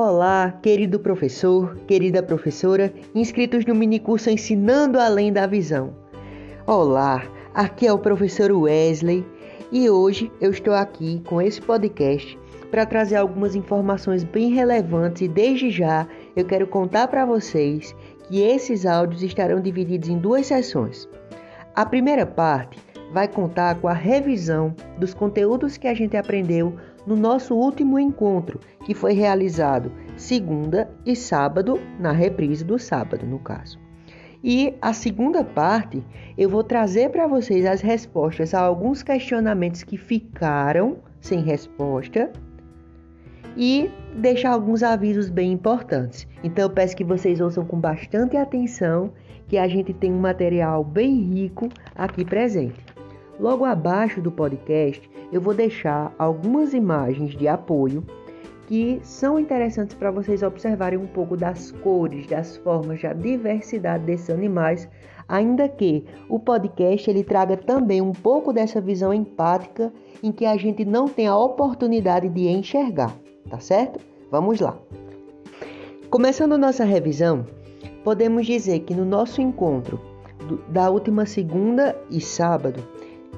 Olá, querido professor, querida professora, inscritos no minicurso Ensinando Além da Visão. Olá, aqui é o professor Wesley e hoje eu estou aqui com esse podcast para trazer algumas informações bem relevantes e desde já eu quero contar para vocês que esses áudios estarão divididos em duas sessões. A primeira parte vai contar com a revisão dos conteúdos que a gente aprendeu no nosso último encontro, que foi realizado segunda e sábado, na reprise do sábado, no caso. E a segunda parte, eu vou trazer para vocês as respostas a alguns questionamentos que ficaram sem resposta e deixar alguns avisos bem importantes. Então eu peço que vocês ouçam com bastante atenção, que a gente tem um material bem rico aqui presente. Logo abaixo do podcast, eu vou deixar algumas imagens de apoio que são interessantes para vocês observarem um pouco das cores, das formas, da diversidade desses animais, ainda que o podcast ele traga também um pouco dessa visão empática em que a gente não tem a oportunidade de enxergar, tá certo? Vamos lá. Começando nossa revisão, podemos dizer que no nosso encontro da última segunda e sábado,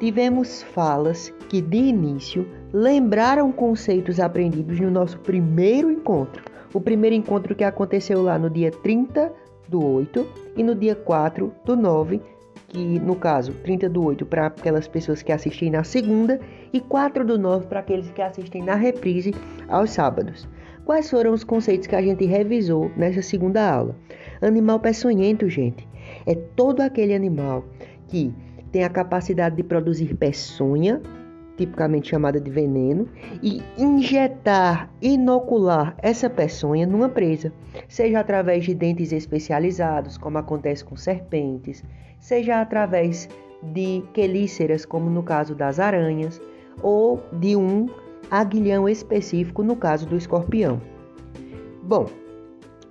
tivemos falas que, de início, lembraram conceitos aprendidos no nosso primeiro encontro. O primeiro encontro que aconteceu lá no dia 30 do 8 e no dia 4 do 9, que no caso 30 do 8 para aquelas pessoas que assistem na segunda e 4 do 9 para aqueles que assistem na reprise aos sábados. Quais foram os conceitos que a gente revisou nessa segunda aula? Animal peçonhento, gente, é todo aquele animal que tem a capacidade de produzir peçonha, tipicamente chamada de veneno, e injetar, inocular essa peçonha numa presa, seja através de dentes especializados, como acontece com serpentes, seja através de quelíceras, como no caso das aranhas, ou de um aguilhão específico, no caso do escorpião. Bom,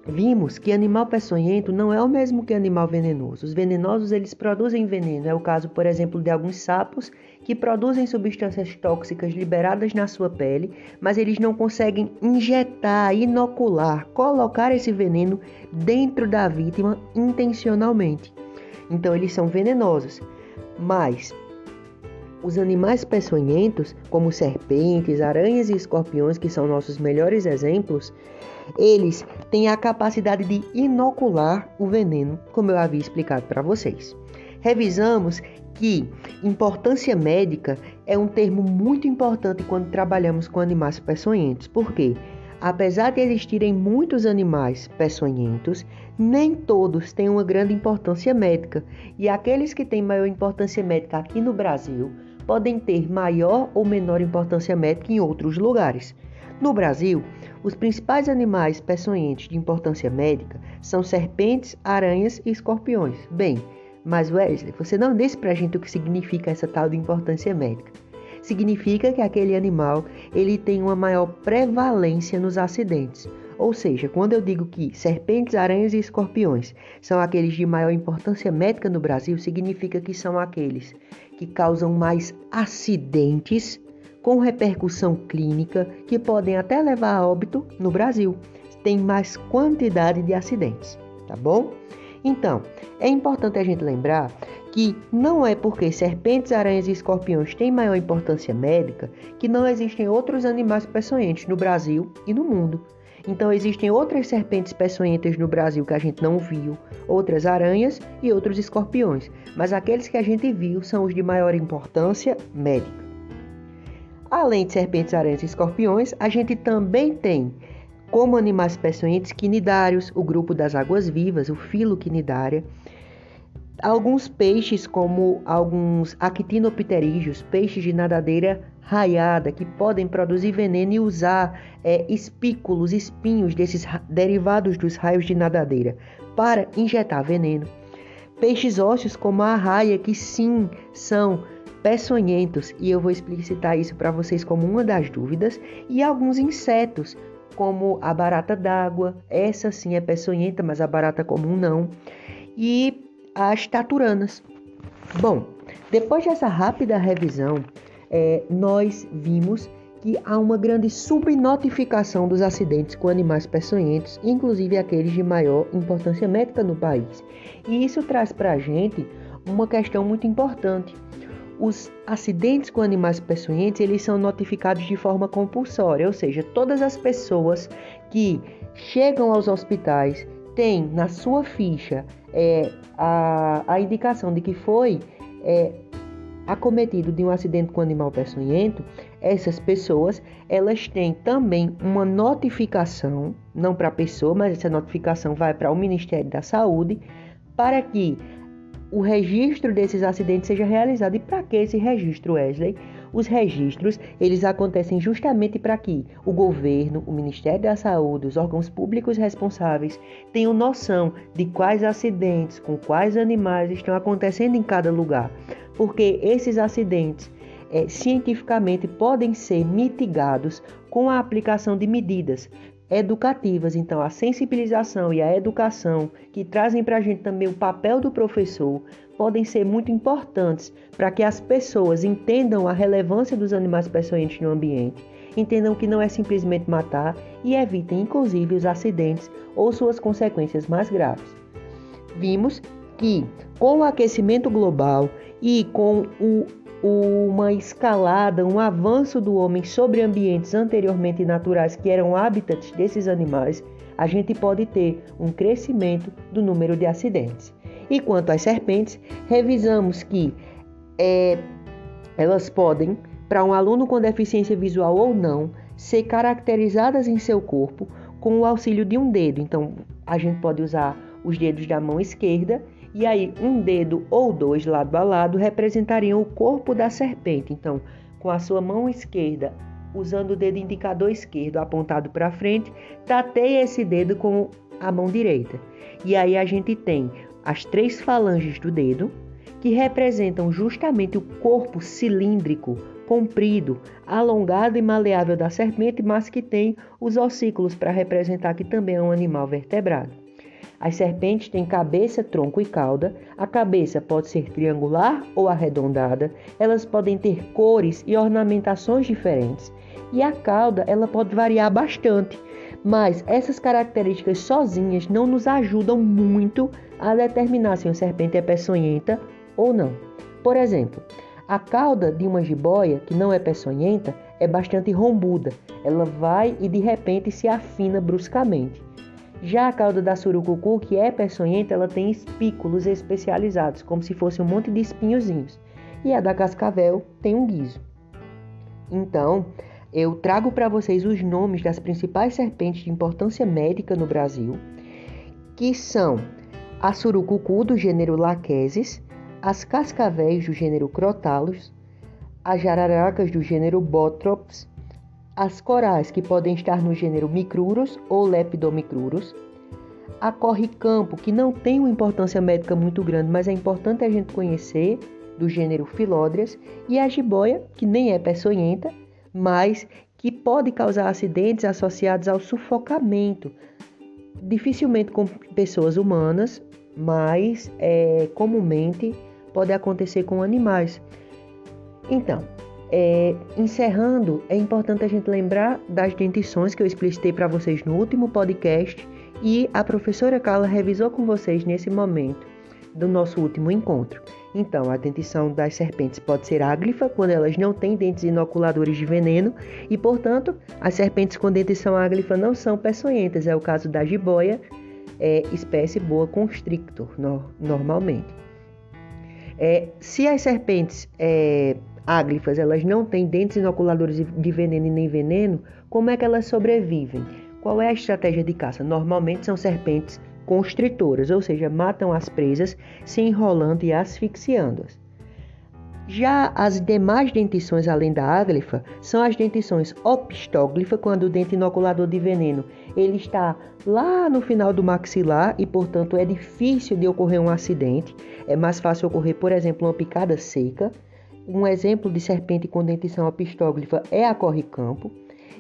Vimos que animal peçonhento não é o mesmo que animal venenoso. Os venenosos eles produzem veneno. É o caso, por exemplo, de alguns sapos que produzem substâncias tóxicas liberadas na sua pele, mas eles não conseguem injetar, inocular, colocar esse veneno dentro da vítima intencionalmente. Então eles são venenosos. Mas os animais peçonhentos, como serpentes, aranhas e escorpiões, que são nossos melhores exemplos, eles têm a capacidade de inocular o veneno, como eu havia explicado para vocês. Revisamos que importância médica é um termo muito importante quando trabalhamos com animais peçonhentos, porque apesar de existirem muitos animais peçonhentos, nem todos têm uma grande importância médica, e aqueles que têm maior importância médica aqui no Brasil podem ter maior ou menor importância médica em outros lugares. No Brasil, os principais animais peçonhentos de importância médica são serpentes, aranhas e escorpiões. Bem, mas Wesley, você não disse pra gente o que significa essa tal de importância médica. Significa que aquele animal ele tem uma maior prevalência nos acidentes. Ou seja, quando eu digo que serpentes, aranhas e escorpiões são aqueles de maior importância médica no Brasil, significa que são aqueles que causam mais acidentes com repercussão clínica que podem até levar a óbito no Brasil. Tem mais quantidade de acidentes, tá bom? Então, é importante a gente lembrar que não é porque serpentes, aranhas e escorpiões têm maior importância médica que não existem outros animais peçonhentos no Brasil e no mundo. Então existem outras serpentes peçonhentas no Brasil que a gente não viu, outras aranhas e outros escorpiões, mas aqueles que a gente viu são os de maior importância médica. Além de serpentes, aranhas e escorpiões, a gente também tem como animais peçonhentos quinidários, o grupo das águas vivas, o filo quinidária, alguns peixes como alguns actinopterídeos, peixes de nadadeira raiada que podem produzir veneno e usar é, espículos, espinhos desses derivados dos raios de nadadeira para injetar veneno. Peixes ósseos como a arraia, que sim são peçonhentos, e eu vou explicitar isso para vocês como uma das dúvidas, e alguns insetos, como a barata d'água, essa sim é peçonhenta, mas a barata comum não, e as taturanas. Bom, depois dessa rápida revisão, é, nós vimos que há uma grande subnotificação dos acidentes com animais peçonhentos, inclusive aqueles de maior importância médica no país. E isso traz para a gente uma questão muito importante. Os acidentes com animais peçonhentos, eles são notificados de forma compulsória, ou seja, todas as pessoas que chegam aos hospitais têm na sua ficha é, a, a indicação de que foi é, acometido de um acidente com animal peçonhento, essas pessoas elas têm também uma notificação, não para a pessoa, mas essa notificação vai para o Ministério da Saúde, para que o registro desses acidentes seja realizado. E para que esse registro, Wesley? Os registros, eles acontecem justamente para que o governo, o Ministério da Saúde, os órgãos públicos responsáveis tenham noção de quais acidentes, com quais animais estão acontecendo em cada lugar. Porque esses acidentes é, cientificamente podem ser mitigados com a aplicação de medidas educativas. Então, a sensibilização e a educação, que trazem para a gente também o papel do professor, podem ser muito importantes para que as pessoas entendam a relevância dos animais peçonhentos no ambiente, entendam que não é simplesmente matar e evitem, inclusive, os acidentes ou suas consequências mais graves. Vimos que, com o aquecimento global e com o uma escalada, um avanço do homem sobre ambientes anteriormente naturais que eram hábitats desses animais, a gente pode ter um crescimento do número de acidentes. E quanto às serpentes, revisamos que é, elas podem, para um aluno com deficiência visual ou não, ser caracterizadas em seu corpo com o auxílio de um dedo. Então, a gente pode usar os dedos da mão esquerda e aí um dedo ou dois lado a lado representariam o corpo da serpente. Então, com a sua mão esquerda, usando o dedo indicador esquerdo apontado para frente, tateia esse dedo com a mão direita. E aí a gente tem as três falanges do dedo, que representam justamente o corpo cilíndrico, comprido, alongado e maleável da serpente, mas que tem os ossículos para representar que também é um animal vertebrado. As serpentes têm cabeça, tronco e cauda. A cabeça pode ser triangular ou arredondada. Elas podem ter cores e ornamentações diferentes. E a cauda, ela pode variar bastante. Mas essas características sozinhas não nos ajudam muito a determinar se uma serpente é peçonhenta ou não. Por exemplo, a cauda de uma jiboia que não é peçonhenta é bastante rombuda. Ela vai e de repente se afina bruscamente. Já a cauda da surucucu, que é peçonhenta, ela tem espículos especializados, como se fosse um monte de espinhozinhos. E a da cascavel tem um guiso. Então, eu trago para vocês os nomes das principais serpentes de importância médica no Brasil, que são a surucucu do gênero Lachesis, as cascavéis do gênero Crotalus, as jararacas do gênero Botrops, as corais, que podem estar no gênero Micrurus ou Lepidомicrurus, a corre-campo, que não tem uma importância médica muito grande, mas é importante a gente conhecer, do gênero Philodrias, e a jiboia, que nem é peçonhenta, mas que pode causar acidentes associados ao sufocamento, dificilmente com pessoas humanas, mas é, comumente pode acontecer com animais. Então, é, encerrando, é importante a gente lembrar das dentições que eu explicitei para vocês no último podcast e a professora Carla revisou com vocês nesse momento do nosso último encontro. Então, a dentição das serpentes pode ser áglifa quando elas não têm dentes inoculadores de veneno e, portanto, as serpentes com dentição áglifa não são peçonhentas. É o caso da jiboia, é, espécie boa constrictor, no, normalmente. É, se as serpentes é, áglifas, elas não têm dentes inoculadores de veneno e nem veneno, como é que elas sobrevivem? Qual é a estratégia de caça? Normalmente são serpentes constritoras, ou seja, matam as presas se enrolando e asfixiando-as. Já as demais dentições além da áglifa são as dentições opistóglifa, quando o dente inoculador de veneno ele está lá no final do maxilar e, portanto, é difícil de ocorrer um acidente. É mais fácil ocorrer, por exemplo, uma picada seca. Um exemplo de serpente com dentição opistóglifa é a corre-campo.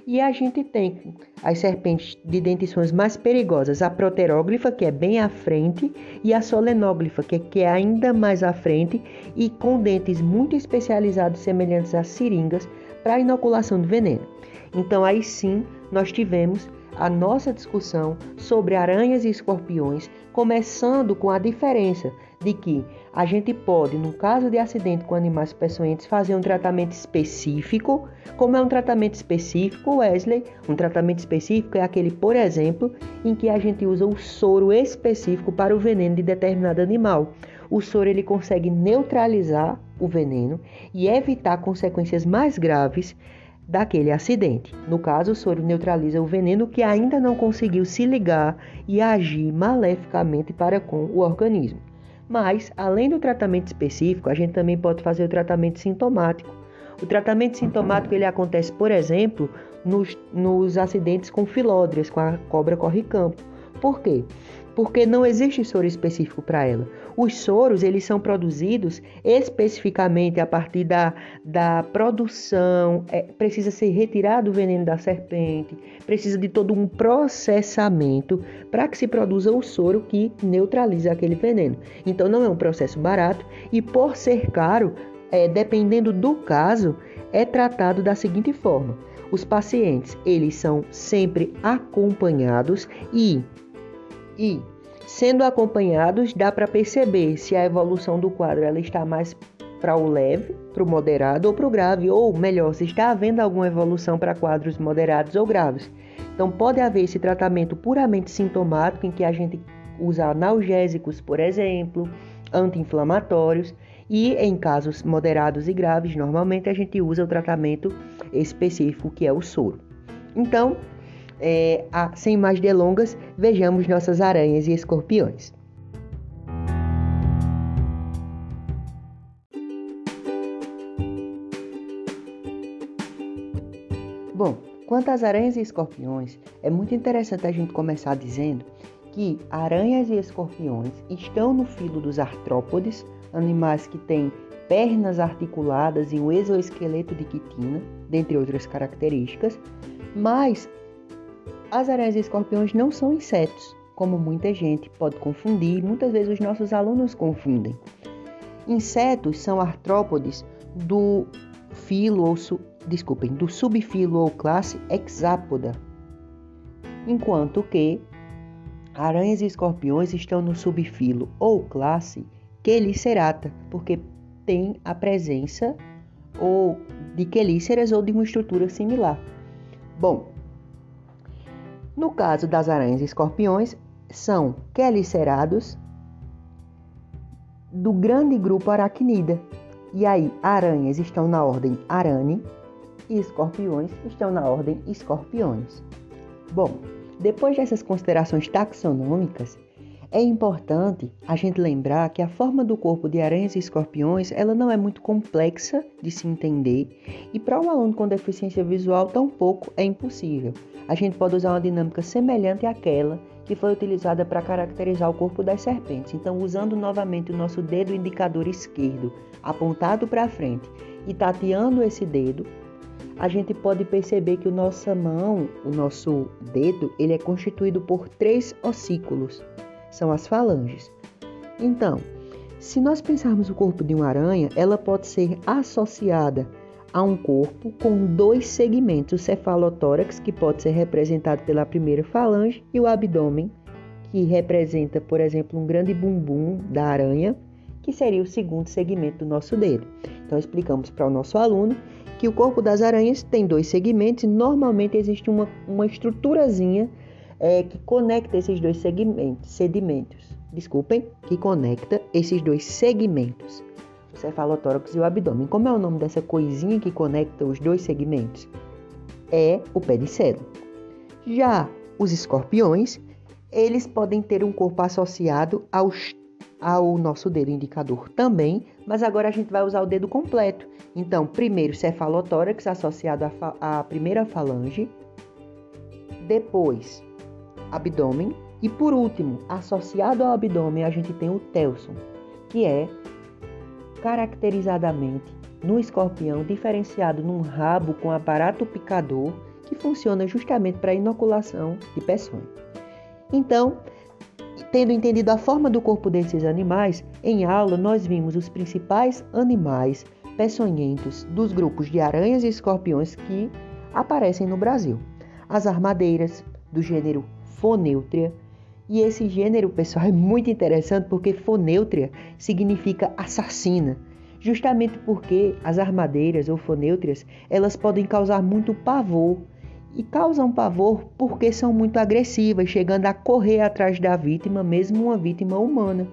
E a gente tem as serpentes de dentições mais perigosas, a proteróglifa, que é bem à frente, e a solenóglifa, que é, é ainda mais à frente, e com dentes muito especializados, semelhantes a seringas, para inoculação de veneno. Então, aí sim, nós tivemos a nossa discussão sobre aranhas e escorpiões, começando com a diferença de que a gente pode, no caso de acidente com animais peçonhentos, fazer um tratamento específico. Como é um tratamento específico, Wesley? Um tratamento específico é aquele, por exemplo, em que a gente usa o soro específico para o veneno de determinado animal. O soro ele consegue neutralizar o veneno e evitar consequências mais graves daquele acidente. No caso, o soro neutraliza o veneno que ainda não conseguiu se ligar e agir maleficamente para com o organismo. Mas, além do tratamento específico, a gente também pode fazer o tratamento sintomático. O tratamento sintomático ele acontece, por exemplo, nos, nos acidentes com filódrias, com a cobra corre-campo. Por quê? Porque não existe soro específico para ela. Os soros eles são produzidos especificamente a partir da, da produção, é, precisa ser retirado o veneno da serpente, precisa de todo um processamento para que se produza o soro que neutraliza aquele veneno. Então não é um processo barato e por ser caro, é, dependendo do caso, é tratado da seguinte forma: os pacientes eles são sempre acompanhados e e, sendo acompanhados, dá para perceber se a evolução do quadro ela está mais para o leve, para o moderado ou para o grave, ou melhor, se está havendo alguma evolução para quadros moderados ou graves. Então, pode haver esse tratamento puramente sintomático, em que a gente usa analgésicos, por exemplo, anti-inflamatórios, e em casos moderados e graves, normalmente a gente usa o tratamento específico que é o soro. Então, é, a, sem mais delongas, vejamos nossas aranhas e escorpiões. Bom, quanto às aranhas e escorpiões, é muito interessante a gente começar dizendo que aranhas e escorpiões estão no filo dos artrópodes, animais que têm pernas articuladas e um exoesqueleto de quitina, dentre outras características, mas as aranhas e escorpiões não são insetos, como muita gente pode confundir, muitas vezes os nossos alunos confundem. Insetos são artrópodes do filo ou su, desculpem, do subfilo ou classe Hexapoda, enquanto que aranhas e escorpiões estão no subfilo ou classe Chelicerata, porque tem a presença ou de quelíceras ou de uma estrutura similar. Bom, no caso das aranhas e escorpiões, são quelicerados do grande grupo aracnida. E aí, aranhas estão na ordem arane e escorpiões estão na ordem escorpiões. Bom, depois dessas considerações taxonômicas, é importante a gente lembrar que a forma do corpo de aranhas e escorpiões ela não é muito complexa de se entender e para um aluno com deficiência visual tampouco é impossível. A gente pode usar uma dinâmica semelhante àquela que foi utilizada para caracterizar o corpo das serpentes. Então, usando novamente o nosso dedo indicador esquerdo apontado para frente e tateando esse dedo, a gente pode perceber que o nossa mão, o nosso dedo, ele é constituído por três ossículos são as falanges. Então, se nós pensarmos o corpo de uma aranha, ela pode ser associada a um corpo com dois segmentos, o cefalotórax, que pode ser representado pela primeira falange, e o abdômen, que representa, por exemplo, um grande bumbum da aranha, que seria o segundo segmento do nosso dedo. Então, explicamos para o nosso aluno que o corpo das aranhas tem dois segmentos e normalmente existe uma, uma estruturazinha é, que conecta esses dois segmentos, sedimentos, desculpem, que conecta esses dois segmentos, o cefalotórax e o abdômen. Como é o nome dessa coisinha que conecta os dois segmentos? É o pedicelo. Já os escorpiões, eles podem ter um corpo associado aos, ao nosso dedo indicador também, mas agora a gente vai usar o dedo completo. Então, primeiro cefalotórax associado à, à primeira falange, depois abdômen. E por último, associado ao abdômen, a gente tem o telson, que é caracterizadamente no escorpião diferenciado num rabo com aparato picador que funciona justamente para inoculação de peçonha. Então, tendo entendido a forma do corpo desses animais, em aula nós vimos os principais animais peçonhentos dos grupos de aranhas e escorpiões que aparecem no Brasil. As armadeiras, do gênero Foneutria, e esse gênero, pessoal, é muito interessante porque foneutria significa assassina, justamente porque as armadeiras ou foneutrias, elas podem causar muito pavor. E causam pavor porque são muito agressivas, chegando a correr atrás da vítima, mesmo uma vítima humana.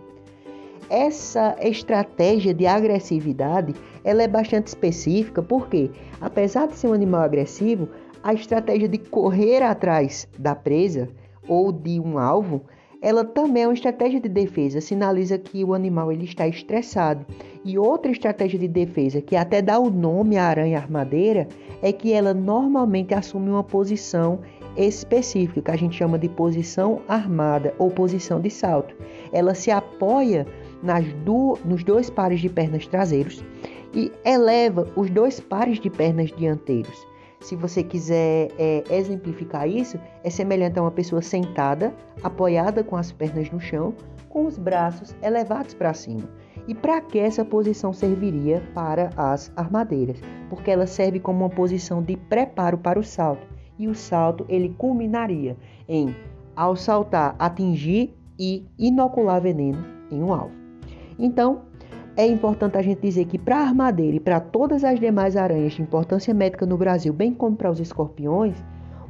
Essa estratégia de agressividade, ela é bastante específica porque, apesar de ser um animal agressivo, a estratégia de correr atrás da presa ou de um alvo, ela também é uma estratégia de defesa, sinaliza que o animal ele está estressado. E outra estratégia de defesa, que até dá o nome à aranha armadeira, é que ela normalmente assume uma posição específica, que a gente chama de posição armada ou posição de salto. Ela se apoia do, nos dois pares de pernas traseiros e eleva os dois pares de pernas dianteiros se você quiser é, exemplificar isso, é semelhante a uma pessoa sentada, apoiada com as pernas no chão, com os braços elevados para cima. E para que essa posição serviria para as armadeiras? Porque ela serve como uma posição de preparo para o salto. E o salto ele culminaria em, ao saltar, atingir e inocular veneno em um alvo. Então, é importante a gente dizer que para a armadeira e para todas as demais aranhas de importância médica no Brasil, bem como para os escorpiões,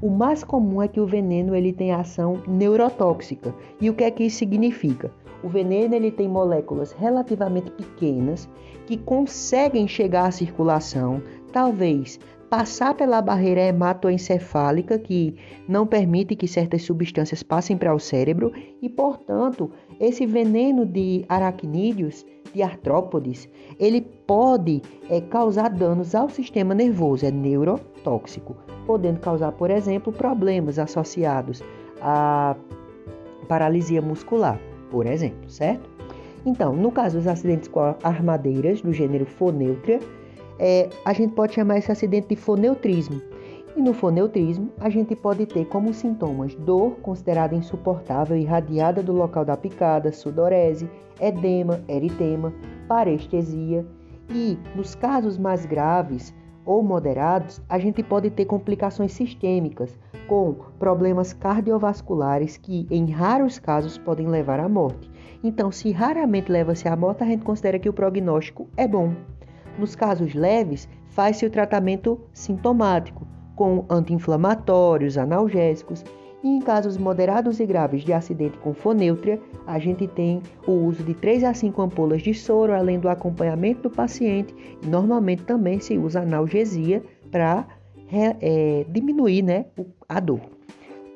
o mais comum é que o veneno ele tem ação neurotóxica. E o que é que isso significa? O veneno ele tem moléculas relativamente pequenas que conseguem chegar à circulação, talvez passar pela barreira hematoencefálica, que não permite que certas substâncias passem para o cérebro, e, portanto, esse veneno de aracnídeos, de artrópodes, ele pode é, causar danos ao sistema nervoso, é neurotóxico, podendo causar, por exemplo, problemas associados à paralisia muscular, por exemplo, certo? Então, no caso dos acidentes com armadeiras do gênero Foneutria, é, a gente pode chamar esse acidente de foneutrismo. E no foneutrismo, a gente pode ter como sintomas dor considerada insuportável irradiada do local da picada, sudorese, edema, eritema, parestesia. E nos casos mais graves ou moderados, a gente pode ter complicações sistêmicas, com problemas cardiovasculares que, em raros casos, podem levar à morte. Então, se raramente leva-se à morte, a gente considera que o prognóstico é bom. Nos casos leves, faz-se o tratamento sintomático, com anti-inflamatórios, analgésicos, e em casos moderados e graves de acidente com foneutria, a gente tem o uso de 3 a 5 ampolas de soro, além do acompanhamento do paciente, normalmente também se usa analgesia para é, diminuir né, a dor.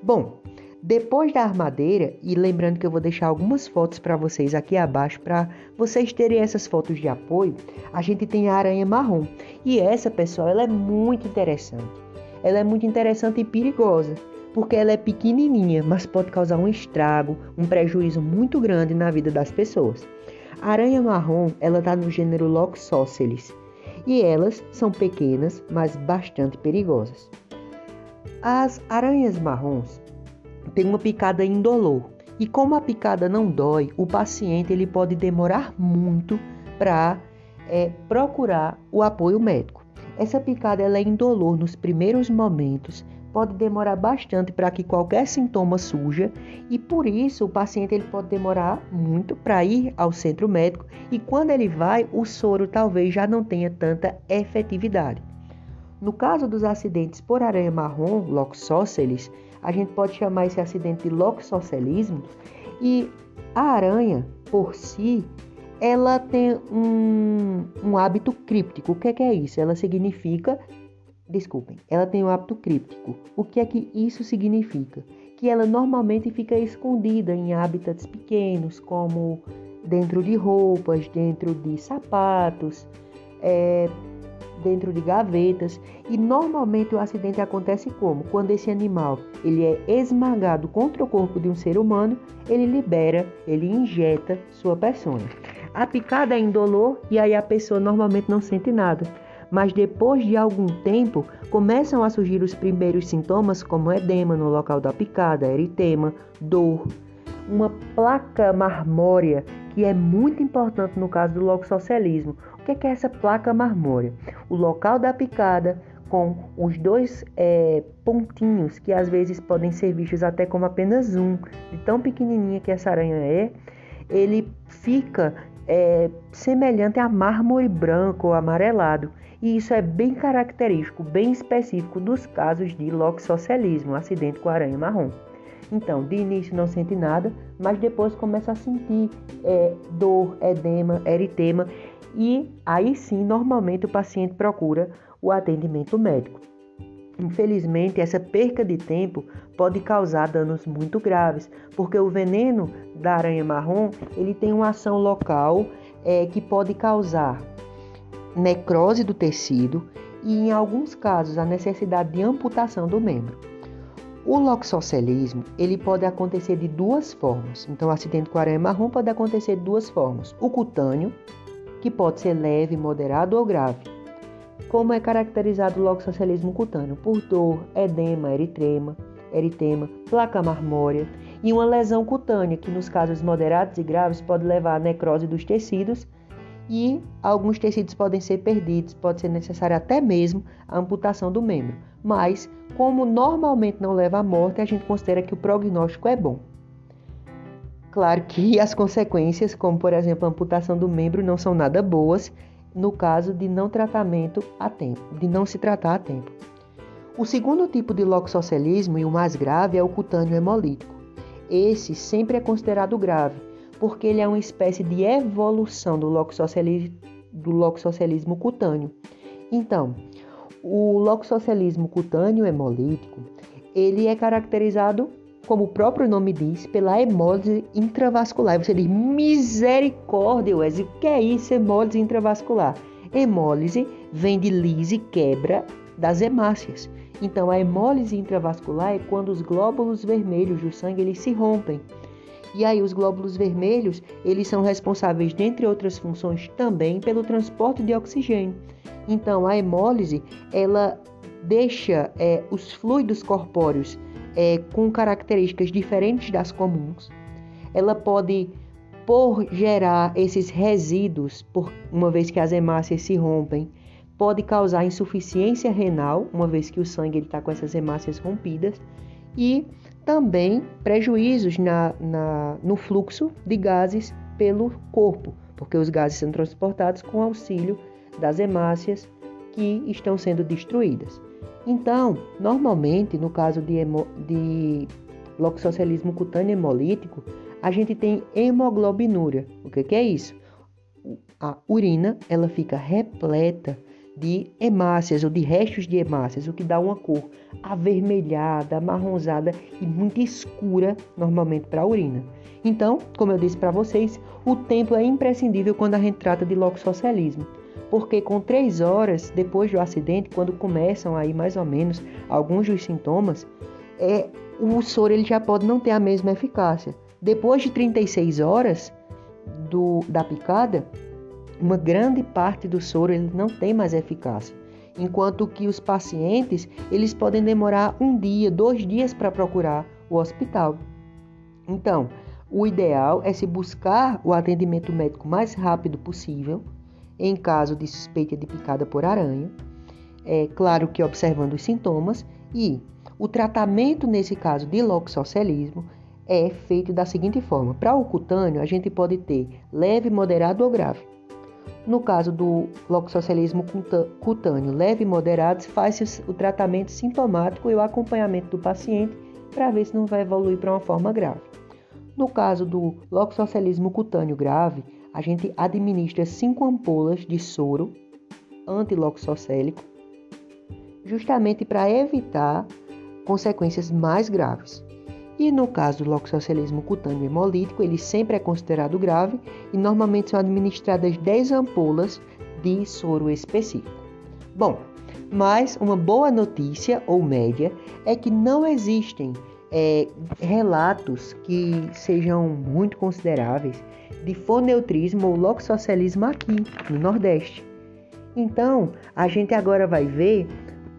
Bom, depois da armadeira, e lembrando que eu vou deixar algumas fotos para vocês aqui abaixo para vocês terem essas fotos de apoio, a gente tem a aranha marrom. E essa, pessoal, ela é muito interessante. Ela é muito interessante e perigosa, porque ela é pequenininha, mas pode causar um estrago, um prejuízo muito grande na vida das pessoas. A aranha marrom, ela está no gênero Loxosceles, e elas são pequenas, mas bastante perigosas. As aranhas marrons, tem uma picada indolor. E como a picada não dói, o paciente ele pode demorar muito para é, procurar o apoio médico. Essa picada ela é indolor nos primeiros momentos, pode demorar bastante para que qualquer sintoma surja e por isso o paciente ele pode demorar muito para ir ao centro médico e quando ele vai, o soro talvez já não tenha tanta efetividade. No caso dos acidentes por aranha marrom, Loxosceles, a gente pode chamar esse acidente de loxocelismo. E a aranha, por si, ela tem um, um hábito críptico. O que é, que é isso? Ela significa. Desculpem, ela tem um hábito críptico. O que é que isso significa? Que ela normalmente fica escondida em hábitats pequenos, como dentro de roupas, dentro de sapatos, é, dentro de gavetas e normalmente o acidente acontece como? Quando esse animal ele é esmagado contra o corpo de um ser humano, ele libera, ele injeta sua peçonha. A picada é indolor e aí a pessoa normalmente não sente nada. Mas depois de algum tempo, começam a surgir os primeiros sintomas, como edema no local da picada, eritema, dor, uma placa marmórea, que é muito importante no caso do loxocelismo. O que é, essa placa marmórea? O local da picada com os dois é, pontinhos, que às vezes podem ser vistos até como apenas um, de tão pequenininha que essa aranha é, ele fica é, semelhante a mármore branco ou amarelado. E isso é bem característico, bem específico dos casos de loxocelismo, acidente com aranha marrom. Então, de início não sente nada, mas depois começa a sentir é, dor, edema, eritema e aí sim, normalmente o paciente procura o atendimento médico. Infelizmente, essa perca de tempo pode causar danos muito graves, porque o veneno da aranha marrom ele tem uma ação local é, que pode causar necrose do tecido e, em alguns casos, a necessidade de amputação do membro. O loxocelismo ele pode acontecer de duas formas. Então, o acidente com aranha marrom pode acontecer de duas formas: o cutâneo, que pode ser leve, moderado ou grave. Como é caracterizado o loxocelismo cutâneo? Por dor, edema, eritrema, eritema, placa marmórea e uma lesão cutânea, que nos casos moderados e graves pode levar à necrose dos tecidos e alguns tecidos podem ser perdidos, pode ser necessário até mesmo a amputação do membro. Mas, como normalmente não leva à morte, a gente considera que o prognóstico é bom. Claro que as consequências, como por exemplo a amputação do membro, não são nada boas no caso de não tratamento a tempo, de não se tratar a tempo. O segundo tipo de loxocelismo e o mais grave é o cutâneo hemolítico. Esse sempre é considerado grave, porque ele é uma espécie de evolução do loxocelismo, do loxocelismo cutâneo. Então, o loxocelismo cutâneo hemolítico, ele é caracterizado, como o próprio nome diz, pela hemólise intravascular. Você diz, misericórdia, Wesley, o que é isso, hemólise intravascular? Hemólise vem de lise, quebra das hemácias. Então, a hemólise intravascular é quando os glóbulos vermelhos do sangue eles se rompem. E aí os glóbulos vermelhos, eles são responsáveis, dentre outras funções, também pelo transporte de oxigênio. Então a hemólise, ela deixa é, os fluidos corpóreos é, com características diferentes das comuns. Ela pode, por gerar esses resíduos, por uma vez que as hemácias se rompem, pode causar insuficiência renal, uma vez que o sangue está com essas hemácias rompidas, e também prejuízos na, na, no fluxo de gases pelo corpo, porque os gases são transportados com auxílio das hemácias que estão sendo destruídas. Então, normalmente, no caso de, hemo, de cutâneo hemolítico, a gente tem hemoglobinúria. O que, que é isso? A urina ela fica repleta de hemácias ou de restos de hemácias, o que dá uma cor avermelhada, amarronzada e muito escura normalmente para a urina. Então, como eu disse para vocês, o tempo é imprescindível quando a gente trata de loxocelismo, porque com três horas depois do acidente, quando começam aí mais ou menos alguns dos sintomas, é, o soro ele já pode não ter a mesma eficácia. Depois de 36 horas do, da picada, uma grande parte do soro ele não tem mais eficácia, enquanto que os pacientes eles podem demorar um dia, dois dias para procurar o hospital. Então, o ideal é se buscar o atendimento médico mais rápido possível, em caso de suspeita de picada por aranha, é claro que observando os sintomas, e o tratamento nesse caso de loxocelismo é feito da seguinte forma: para o cutâneo, a gente pode ter leve, moderado ou grave. No caso do loxocelismo cutâneo leve e moderado, faz o tratamento sintomático e o acompanhamento do paciente para ver se não vai evoluir para uma forma grave. No caso do loxocelismo cutâneo grave, a gente administra 5 ampolas de soro antiloxocélico, justamente para evitar consequências mais graves. E no caso do loxocelismo cutâneo hemolítico, ele sempre é considerado grave e normalmente são administradas 10 ampolas de soro específico. Bom, mas uma boa notícia ou média é que não existem é, relatos que sejam muito consideráveis de foneutrismo ou loxocialismo aqui no Nordeste. Então, a gente agora vai ver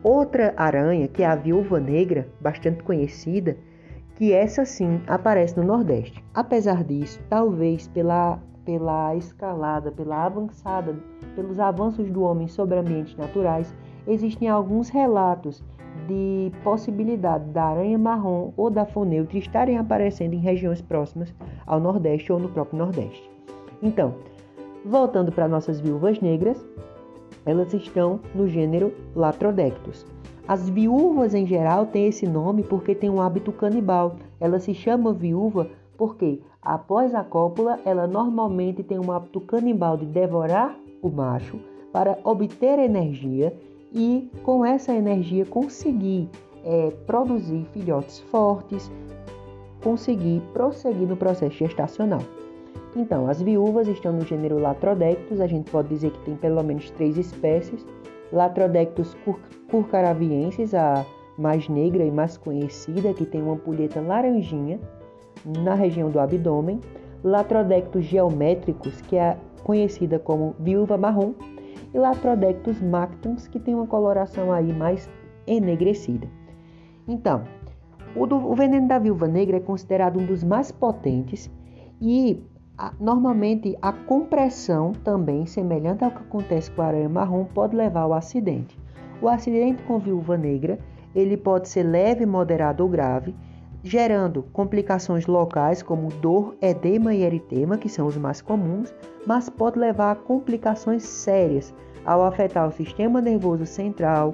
outra aranha, que é a viúva negra, bastante conhecida, que essa sim aparece no Nordeste. Apesar disso, talvez pela, pela escalada, pela avançada, pelos avanços do homem sobre ambientes naturais, existem alguns relatos de possibilidade da aranha marrom ou da foneutra estarem aparecendo em regiões próximas ao Nordeste ou no próprio Nordeste. Então, voltando para nossas viúvas negras, elas estão no gênero Latrodectus. As viúvas em geral têm esse nome porque têm um hábito canibal. Ela se chama viúva porque após a cópula, ela normalmente tem um hábito canibal de devorar o macho para obter energia e com essa energia conseguir é, produzir filhotes fortes, conseguir prosseguir no processo gestacional. Então, as viúvas estão no gênero Latrodectus, a gente pode dizer que tem pelo menos três espécies. Latrodectus curcaraviensis, a mais negra e mais conhecida, que tem uma ampulheta laranjinha na região do abdômen. Latrodectus geométricos, que é conhecida como viúva marrom, e Latrodectus mactans, que tem uma coloração aí mais enegrecida. Então, o, do, o veneno da viúva negra é considerado um dos mais potentes e a, normalmente a compressão também, semelhante ao que acontece com a aranha marrom, pode levar ao acidente. O acidente com viúva negra ele pode ser leve, moderado ou grave, gerando complicações locais como dor, edema e eritema, que são os mais comuns, mas pode levar a complicações sérias ao afetar o sistema nervoso central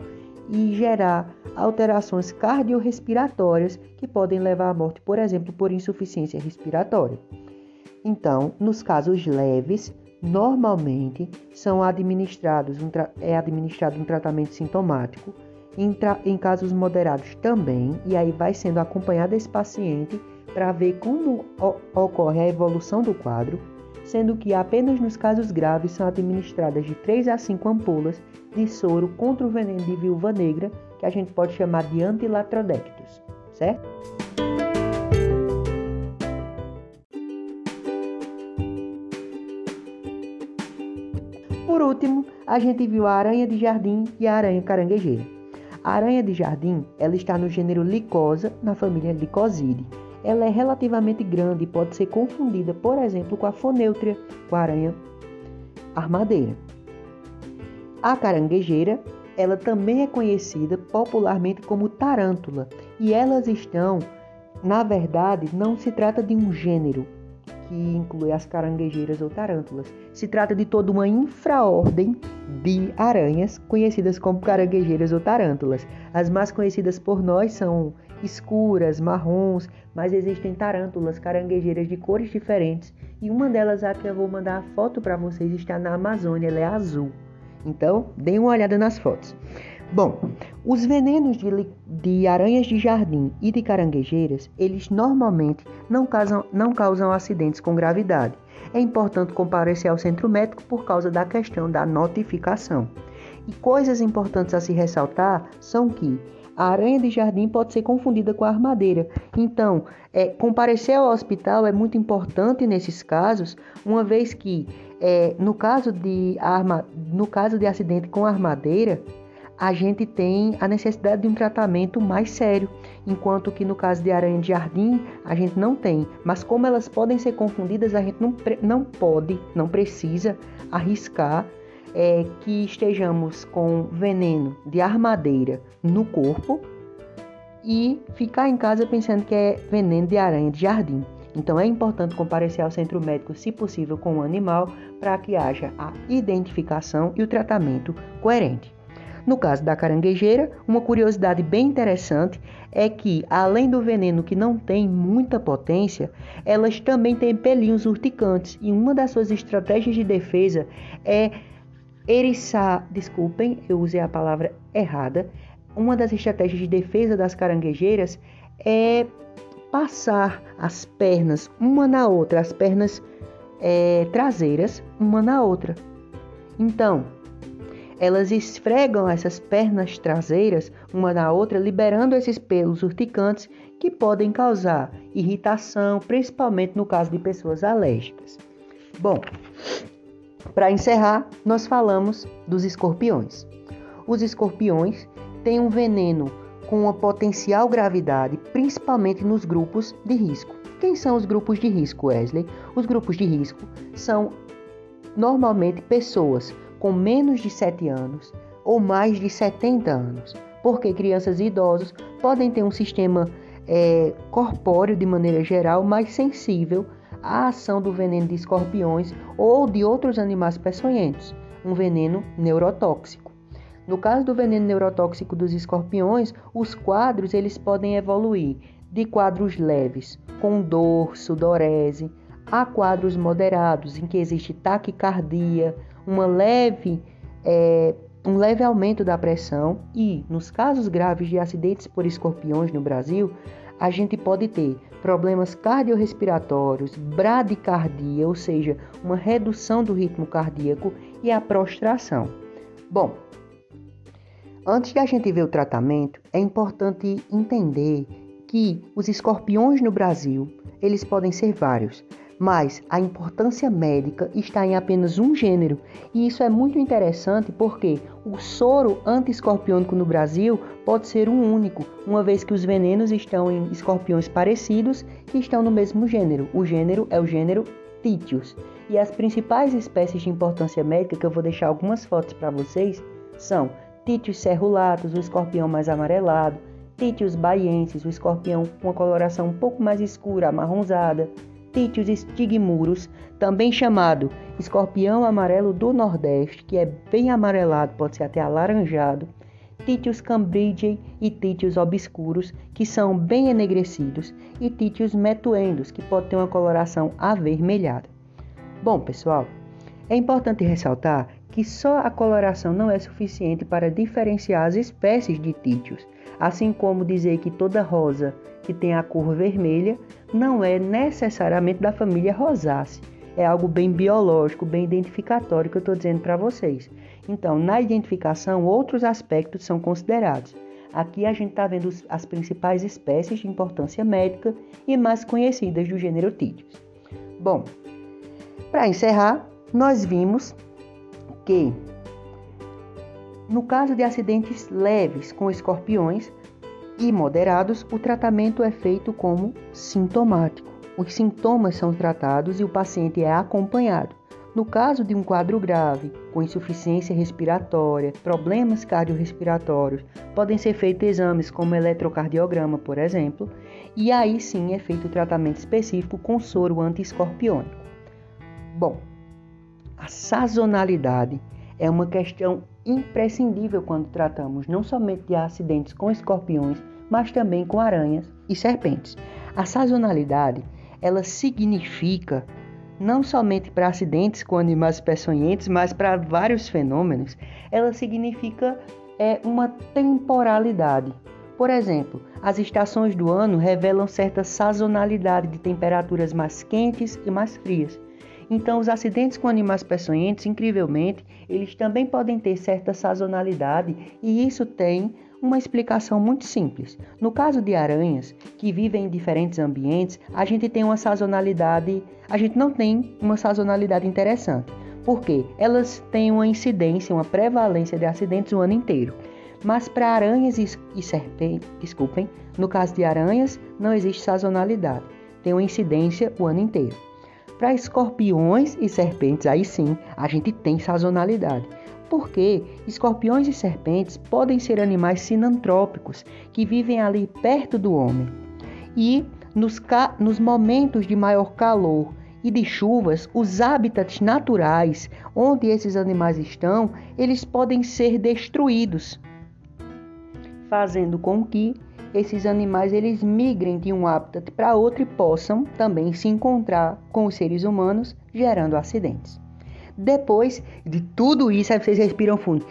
e gerar alterações cardiorrespiratórias que podem levar à morte, por exemplo, por insuficiência respiratória. Então, nos casos leves, normalmente são administrados um é administrado um tratamento sintomático em, em casos moderados também, e aí vai sendo acompanhado esse paciente para ver como ocorre a evolução do quadro, sendo que apenas nos casos graves são administradas de 3 a 5 ampolas de soro contra o veneno de viúva negra, que a gente pode chamar de antilatrodectus, certo? Por último, a gente viu a aranha de jardim e a aranha caranguejeira. A aranha de jardim, ela está no gênero Licosa, na família Licosidae. Ela é relativamente grande e pode ser confundida, por exemplo, com a foneutria, com a aranha armadeira. A caranguejeira, ela também é conhecida popularmente como tarântula, e elas estão, na verdade, não se trata de um gênero, que inclui as caranguejeiras ou tarântulas. Se trata de toda uma infraordem de aranhas conhecidas como caranguejeiras ou tarântulas. As mais conhecidas por nós são escuras, marrons, mas existem tarântulas, caranguejeiras de cores diferentes e uma delas, a que eu vou mandar a foto para vocês, está na Amazônia, ela é azul. Então, deem uma olhada nas fotos. Bom, os venenos de, de, aranhas de jardim e de caranguejeiras, eles normalmente não causam, não causam acidentes com gravidade. É importante comparecer ao centro médico por causa da questão da notificação. E coisas importantes a se ressaltar são que a aranha de jardim pode ser confundida com a armadeira. Então, é, comparecer ao hospital é muito importante nesses casos, uma vez que é, no, caso de arma, no caso de acidente com armadeira, a gente tem a necessidade de um tratamento mais sério, enquanto que no caso de aranha de jardim a gente não tem. Mas como elas podem ser confundidas, a gente não, não pode, não precisa arriscar é, que estejamos com veneno de armadeira no corpo e ficar em casa pensando que é veneno de aranha de jardim. Então é importante comparecer ao centro médico, se possível, com o animal, para que haja a identificação e o tratamento coerente. No caso da caranguejeira, uma curiosidade bem interessante é que, além do veneno que não tem muita potência, elas também têm pelinhos urticantes e uma das suas estratégias de defesa é eriçar, desculpem, eu usei a palavra errada. Uma das estratégias de defesa das caranguejeiras é passar as pernas uma na outra, as pernas é, traseiras uma na outra. Então, elas esfregam essas pernas traseiras uma na outra, liberando esses pelos urticantes que podem causar irritação, principalmente no caso de pessoas alérgicas. Bom, para encerrar, nós falamos dos escorpiões. Os escorpiões têm um veneno com uma potencial gravidade, principalmente nos grupos de risco. Quem são os grupos de risco, Wesley? Os grupos de risco são normalmente pessoas com menos de 7 anos ou mais de 70 anos, porque crianças e idosos podem ter um sistema é, corpóreo de maneira geral mais sensível à ação do veneno de escorpiões ou de outros animais peçonhentos, um veneno neurotóxico. No caso do veneno neurotóxico dos escorpiões, os quadros eles podem evoluir de quadros leves, com dor, sudorese, a quadros moderados, em que existe taquicardia, uma leve, é, um leve aumento da pressão e, nos casos graves de acidentes por escorpiões no Brasil, a gente pode ter problemas cardiorrespiratórios, bradicardia, ou seja, uma redução do ritmo cardíaco e a prostração. Bom, Antes de a gente ver o tratamento, é importante entender que os escorpiões no Brasil, eles podem ser vários, mas a importância médica está em apenas um gênero, e isso é muito interessante porque o soro anti-escorpiônico no Brasil pode ser um único, uma vez que os venenos estão em escorpiões parecidos que estão no mesmo gênero. O gênero é o gênero Titius. E as principais espécies de importância médica, que eu vou deixar algumas fotos para vocês, são Titius cerulatus, o escorpião mais amarelado, Titius baiensis, o escorpião com uma coloração um pouco mais escura, amarronzada, Titius stigmurus, também chamado escorpião amarelo do Nordeste, que é bem amarelado, pode ser até alaranjado, Titius cambridgei e Titius obscuros, que são bem enegrecidos, e Titius metuendos, que pode ter uma coloração avermelhada. Bom, pessoal, é importante ressaltar que só a coloração não é suficiente para diferenciar as espécies de títios, assim como dizer que toda rosa que tem a cor vermelha não é necessariamente da família rosácea. É algo bem biológico, bem identificatório que eu estou dizendo para vocês. Então, na identificação, outros aspectos são considerados. Aqui a gente está vendo as principais espécies de importância médica e mais conhecidas do gênero Tídeos. Bom, para encerrar, nós vimos que, no caso de acidentes leves com escorpiões e moderados, o tratamento é feito como sintomático. Os sintomas são tratados e o paciente é acompanhado. No caso de um quadro grave, com insuficiência respiratória, problemas cardiorrespiratórios, podem ser feitos exames como eletrocardiograma, por exemplo, e aí sim é feito o tratamento específico com soro anti-escorpiônico. Bom, a sazonalidade é uma questão imprescindível quando tratamos não somente de acidentes com escorpiões, mas também com aranhas e serpentes. A sazonalidade, ela significa não somente para acidentes com animais peçonhentos, mas para vários fenômenos, ela significa é, uma temporalidade. Por exemplo, as estações do ano revelam certa sazonalidade de temperaturas mais quentes e mais frias. Então, os acidentes com animais peçonhentos, incrivelmente, eles também podem ter certa sazonalidade e isso tem uma explicação muito simples. No caso de aranhas que vivem em diferentes ambientes, a gente tem uma sazonalidade, a gente não tem uma sazonalidade interessante. Porque elas têm uma incidência, uma prevalência de acidentes o ano inteiro. Mas para aranhas e serpentes, desculpem, no caso de aranhas não existe sazonalidade. Tem uma incidência o ano inteiro. Para escorpiões e serpentes, aí sim, a gente tem sazonalidade. Porque escorpiões e serpentes podem ser animais sinantrópicos que vivem ali perto do homem. E nos, nos momentos de maior calor e de chuvas, os hábitats naturais onde esses animais estão, eles podem ser destruídos, fazendo com que esses animais eles migrem de um hábitat para outro e possam também se encontrar com os seres humanos, gerando acidentes. Depois de tudo isso, aí vocês respiram fundo.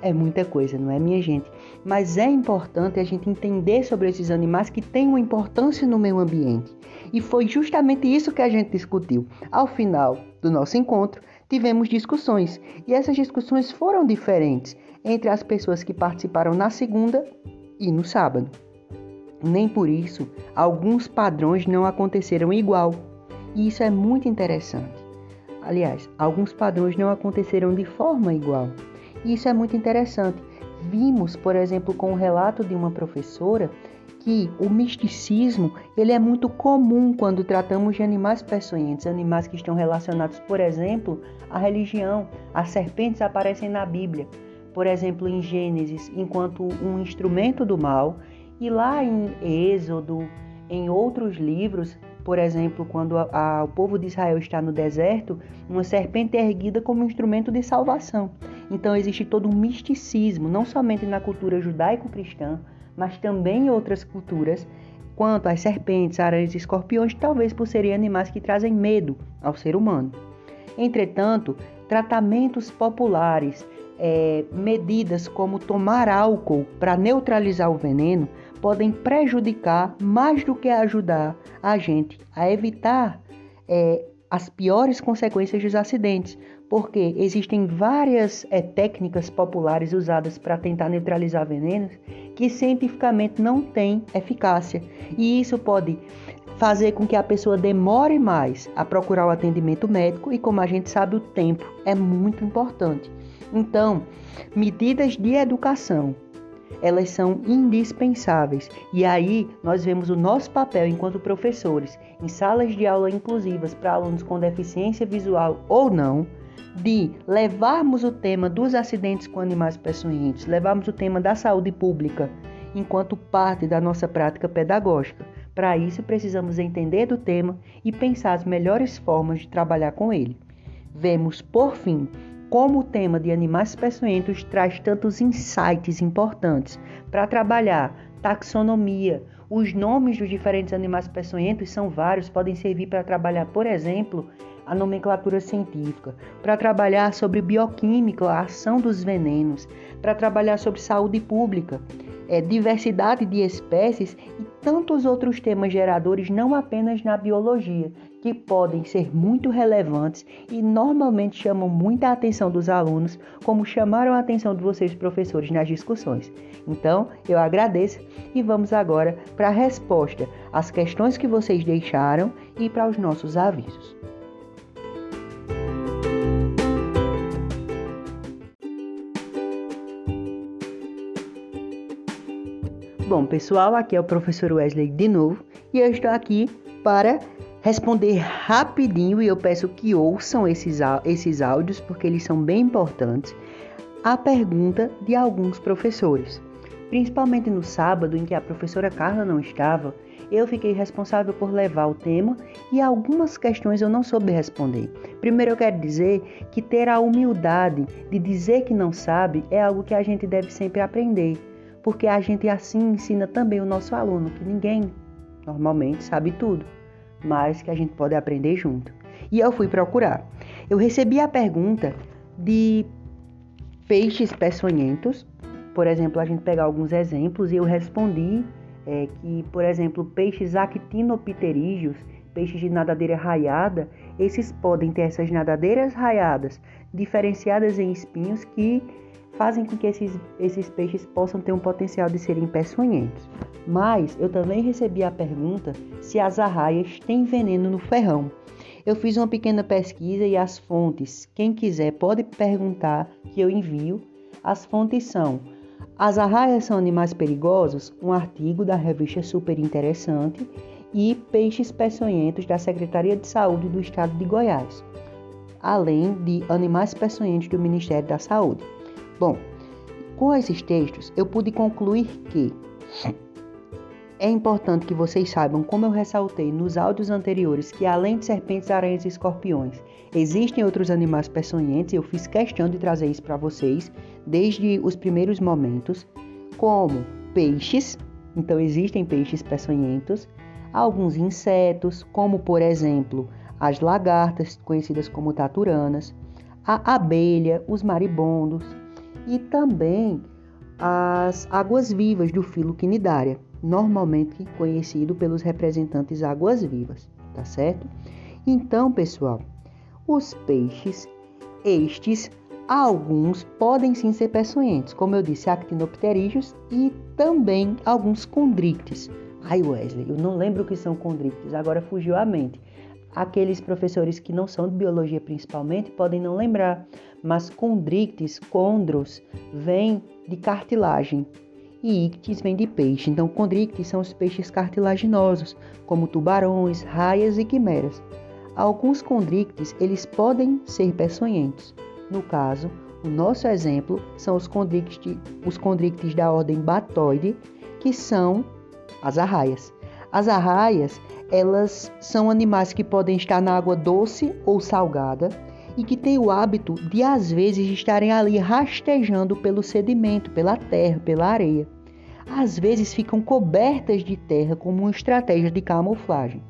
É muita coisa, não é, minha gente? Mas é importante a gente entender sobre esses animais que têm uma importância no meio ambiente. E foi justamente isso que a gente discutiu. Ao final do nosso encontro, tivemos discussões e essas discussões foram diferentes entre as pessoas que participaram na segunda e no sábado. Nem por isso alguns padrões não aconteceram igual, e isso é muito interessante. Aliás, alguns padrões não aconteceram de forma igual, e isso é muito interessante. Vimos, por exemplo, com o relato de uma professora que o misticismo ele é muito comum quando tratamos de animais peçonhentos, animais que estão relacionados, por exemplo, à religião. As serpentes aparecem na Bíblia, por exemplo, em Gênesis, enquanto um instrumento do mal, e lá em Êxodo, em outros livros, por exemplo, quando a, a, o povo de Israel está no deserto, uma serpente é erguida como instrumento de salvação. Então existe todo um misticismo, não somente na cultura judaico-cristã, mas também em outras culturas, quanto às serpentes, aranhas e escorpiões, talvez por serem animais que trazem medo ao ser humano. Entretanto, tratamentos populares, é, medidas como tomar álcool para neutralizar o veneno, podem prejudicar mais do que ajudar a gente a evitar é, as piores consequências dos acidentes, porque existem várias é, técnicas populares usadas para tentar neutralizar venenos que cientificamente não têm eficácia. E isso pode fazer com que a pessoa demore mais a procurar o atendimento médico e, como a gente sabe, o tempo é muito importante. Então, medidas de educação elas são indispensáveis. E aí nós vemos o nosso papel enquanto professores em salas de aula inclusivas para alunos com deficiência visual ou não, de levarmos o tema dos acidentes com animais peçonhentos, levarmos o tema da saúde pública enquanto parte da nossa prática pedagógica. Para isso, precisamos entender do tema e pensar as melhores formas de trabalhar com ele. Vemos, por fim, como o tema de animais peçonhentos traz tantos insights importantes para trabalhar taxonomia. Os nomes dos diferentes animais peçonhentos são vários, podem servir para trabalhar, por exemplo, a nomenclatura científica, para trabalhar sobre bioquímica, a ação dos venenos, para trabalhar sobre saúde pública, é, diversidade de espécies e tantos outros temas geradores, não apenas na biologia, que podem ser muito relevantes e normalmente chamam muita atenção dos alunos, como chamaram a atenção de vocês, professores, nas discussões. Então, eu agradeço e vamos agora para a resposta às questões que vocês deixaram e para os nossos avisos. Bom, pessoal, aqui é o professor Wesley de novo e eu estou aqui para responder rapidinho e eu peço que ouçam esses, esses áudios porque eles são bem importantes. A pergunta de alguns professores, principalmente no sábado em que a professora Carla não estava, eu fiquei responsável por levar o tema e algumas questões eu não soube responder. Primeiro, eu quero dizer que ter a humildade de dizer que não sabe é algo que a gente deve sempre aprender porque a gente assim ensina também o nosso aluno que ninguém normalmente sabe tudo, mas que a gente pode aprender junto. E eu fui procurar. Eu recebi a pergunta de peixes peçonhentos. Por exemplo, a gente pegar alguns exemplos e eu respondi é, que, por exemplo, peixes actinopterígeos, peixes de nadadeira raiada, esses podem ter essas nadadeiras raiadas diferenciadas em espinhos que fazem com que esses, esses peixes possam ter um potencial de serem peçonhentos. Mas eu também recebi a pergunta se as arraias têm veneno no ferrão. Eu fiz uma pequena pesquisa e as fontes, quem quiser pode perguntar que eu envio. As fontes são As arraias são animais perigosos, um artigo da revista Super Interessante, e Peixes Peçonhentos da Secretaria de Saúde do Estado de Goiás, além de Animais Peçonhentos do Ministério da Saúde. Bom, com esses textos eu pude concluir que é importante que vocês saibam, como eu ressaltei nos áudios anteriores, que além de serpentes, aranhas e escorpiões, existem outros animais peçonhentos, e eu fiz questão de trazer isso para vocês desde os primeiros momentos, como peixes, então existem peixes peçonhentos, alguns insetos, como por exemplo as lagartas, conhecidas como taturanas, a abelha, os maribondos, e também as águas-vivas do filo quinidária, normalmente conhecido pelos representantes águas-vivas, tá certo? Então, pessoal, os peixes, estes, alguns podem sim ser peçonhentos, como eu disse, actinopterídeos e também alguns condrictes. Ai, Wesley, eu não lembro o que são condrictes, agora fugiu a mente. Aqueles professores que não são de biologia principalmente podem não lembrar, mas condrictes, condros, vem de cartilagem e ictis vem de peixe. Então, condrictes são os peixes cartilaginosos, como tubarões, raias e quimeras. Alguns condrictes, eles podem ser peçonhentos. No caso, o nosso exemplo são os condrictes, os condrictes da ordem batoide, que são as arraias. As arraias, elas são animais que podem estar na água doce ou salgada e que têm o hábito de às vezes estarem ali rastejando pelo sedimento, pela terra, pela areia. Às vezes ficam cobertas de terra como uma estratégia de camuflagem.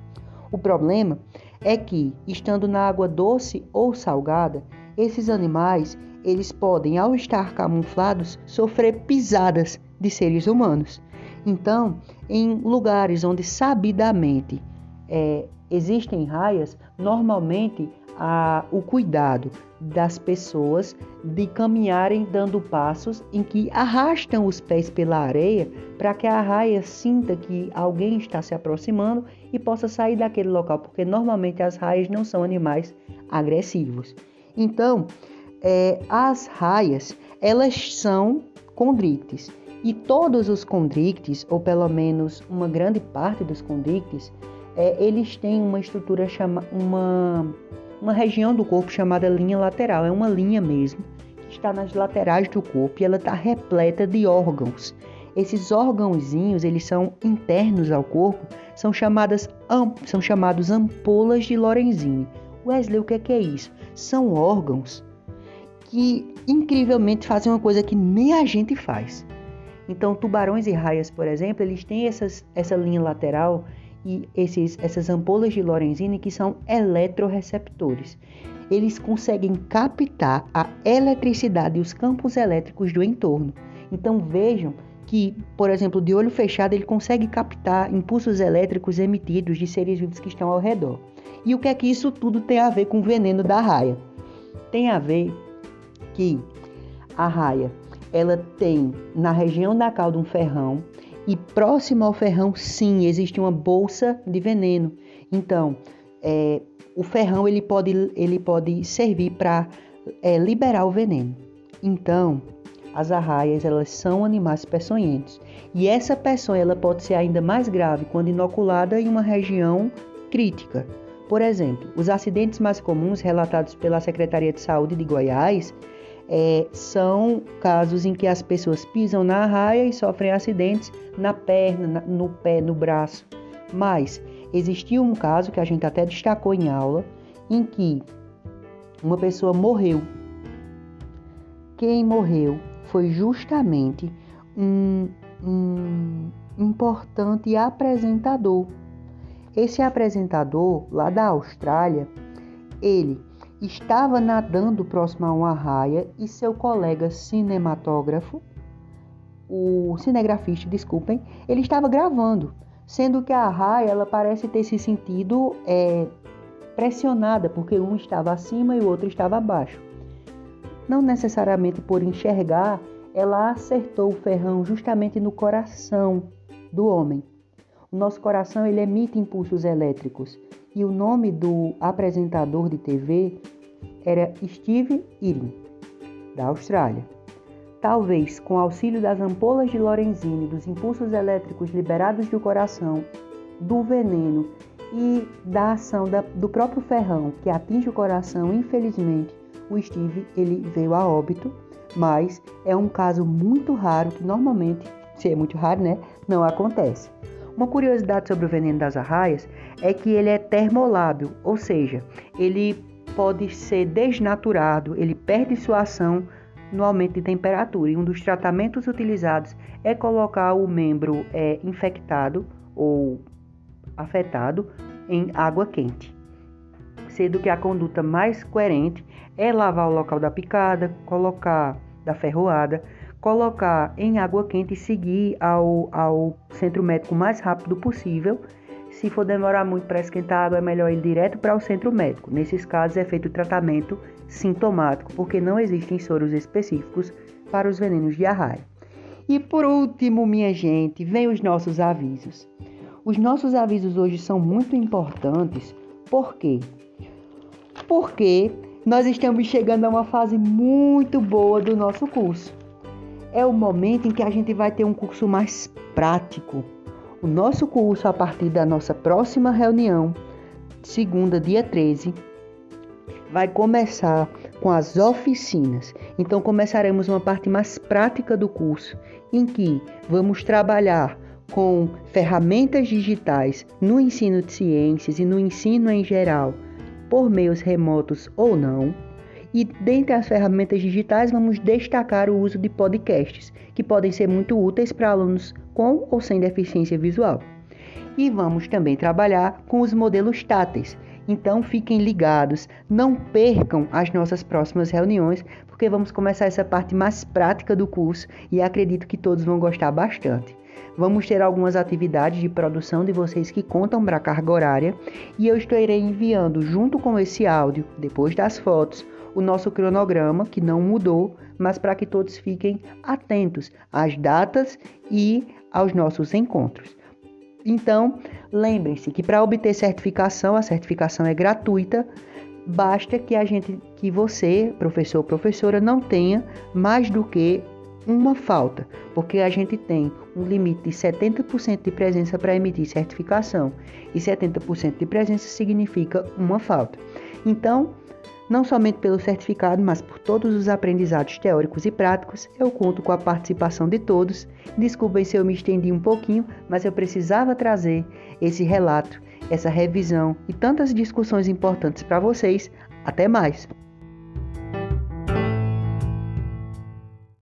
O problema é que, estando na água doce ou salgada, esses animais, eles podem, ao estar camuflados, sofrer pisadas de seres humanos. Então, em lugares onde sabidamente é, existem raias, normalmente há o cuidado das pessoas de caminharem dando passos em que arrastam os pés pela areia para que a raia sinta que alguém está se aproximando e possa sair daquele local, porque normalmente as raias não são animais agressivos. Então, é, as raias elas são condrites e todos os condrictes, ou pelo menos uma grande parte dos condrictes, é, eles têm uma estrutura chama uma uma região do corpo chamada linha lateral. É uma linha mesmo que está nas laterais do corpo e ela está repleta de órgãos. Esses órgãozinhos, eles são internos ao corpo, são chamadas são chamados ampolas de Lorenzini. Wesley, o que é, que é isso? São órgãos que incrivelmente fazem uma coisa que nem a gente faz. Então, tubarões e raias, por exemplo, eles têm essas, essa linha lateral e esses, essas ampolas de Lorenzini que são eletroreceptores. Eles conseguem captar a eletricidade e os campos elétricos do entorno. Então vejam que, por exemplo, de olho fechado ele consegue captar impulsos elétricos emitidos de seres vivos que estão ao redor. E o que é que isso tudo tem a ver com o veneno da raia? Tem a ver que a raia ela tem na região da cauda um ferrão e próximo ao ferrão, sim, existe uma bolsa de veneno. Então, é, o ferrão ele pode, ele pode servir para é, liberar o veneno. Então, as arraias elas são animais peçonhentos e essa peçonha ela pode ser ainda mais grave quando inoculada em uma região crítica. Por exemplo, os acidentes mais comuns relatados pela Secretaria de Saúde de Goiás é, são casos em que as pessoas pisam na raia e sofrem acidentes na perna, no pé, no braço. Mas existiu um caso que a gente até destacou em aula, em que uma pessoa morreu. Quem morreu foi justamente um, um importante apresentador. Esse apresentador lá da Austrália, ele estava nadando próximo a uma raia e seu colega cinematógrafo, o cinegrafista, desculpem, ele estava gravando, sendo que a raia ela parece ter se sentido é, pressionada porque um estava acima e o outro estava abaixo. Não necessariamente por enxergar, ela acertou o ferrão justamente no coração do homem. O nosso coração ele emite impulsos elétricos e o nome do apresentador de TV era Steve Irwin, da Austrália. Talvez com auxílio das ampolas de Lorenzini, dos impulsos elétricos liberados do coração, do veneno e da ação da, do próprio ferrão que atinge o coração, infelizmente, o Steve ele veio a óbito, mas é um caso muito raro que normalmente, se é muito raro, né, não acontece. Uma curiosidade sobre o veneno das arraias é que ele é termolábil, ou seja, ele pode ser desnaturado, ele perde sua ação no aumento de temperatura. E um dos tratamentos utilizados é colocar o membro é, infectado ou afetado em água quente, sendo que a conduta mais coerente é lavar o local da picada, colocar da ferroada, colocar em água quente e seguir ao, ao centro médico o mais rápido possível Se for demorar muito para esquentar a água, é melhor ir direto para o centro médico. Nesses casos, é feito o tratamento sintomático, porque não existem soros específicos para os venenos de arraia. E por último, minha gente, vem os nossos avisos. Os nossos avisos hoje são muito importantes, por quê? Porque nós estamos chegando a uma fase muito boa do nosso curso. É o momento em que a gente vai ter um curso mais prático. O nosso curso, a partir da nossa próxima reunião, segunda, dia 13, vai começar com as oficinas. Então começaremos uma parte mais prática do curso, em que vamos trabalhar com ferramentas digitais no ensino de ciências e no ensino em geral, por meios remotos ou não. E dentre as ferramentas digitais, vamos destacar o uso de podcasts, que podem ser muito úteis para alunos com ou sem deficiência visual. E vamos também trabalhar com os modelos táteis, então fiquem ligados, não percam as nossas próximas reuniões, porque vamos começar essa parte mais prática do curso e acredito que todos vão gostar bastante. Vamos ter algumas atividades de produção de vocês que contam para a carga horária e eu estarei enviando junto com esse áudio, depois das fotos, o nosso cronograma que não mudou, mas para que todos fiquem atentos às datas e aos nossos encontros. Então, lembrem-se que para obter certificação, a certificação é gratuita, basta que a gente que você, professor ou professora, não tenha mais do que uma falta, porque a gente tem um limite de 70% de presença para emitir certificação, e 70% de presença significa uma falta. Então, não somente pelo certificado, mas por todos os aprendizados teóricos e práticos, eu conto com a participação de todos. Desculpem se eu me estendi um pouquinho, mas eu precisava trazer esse relato, essa revisão e tantas discussões importantes para vocês. Até mais!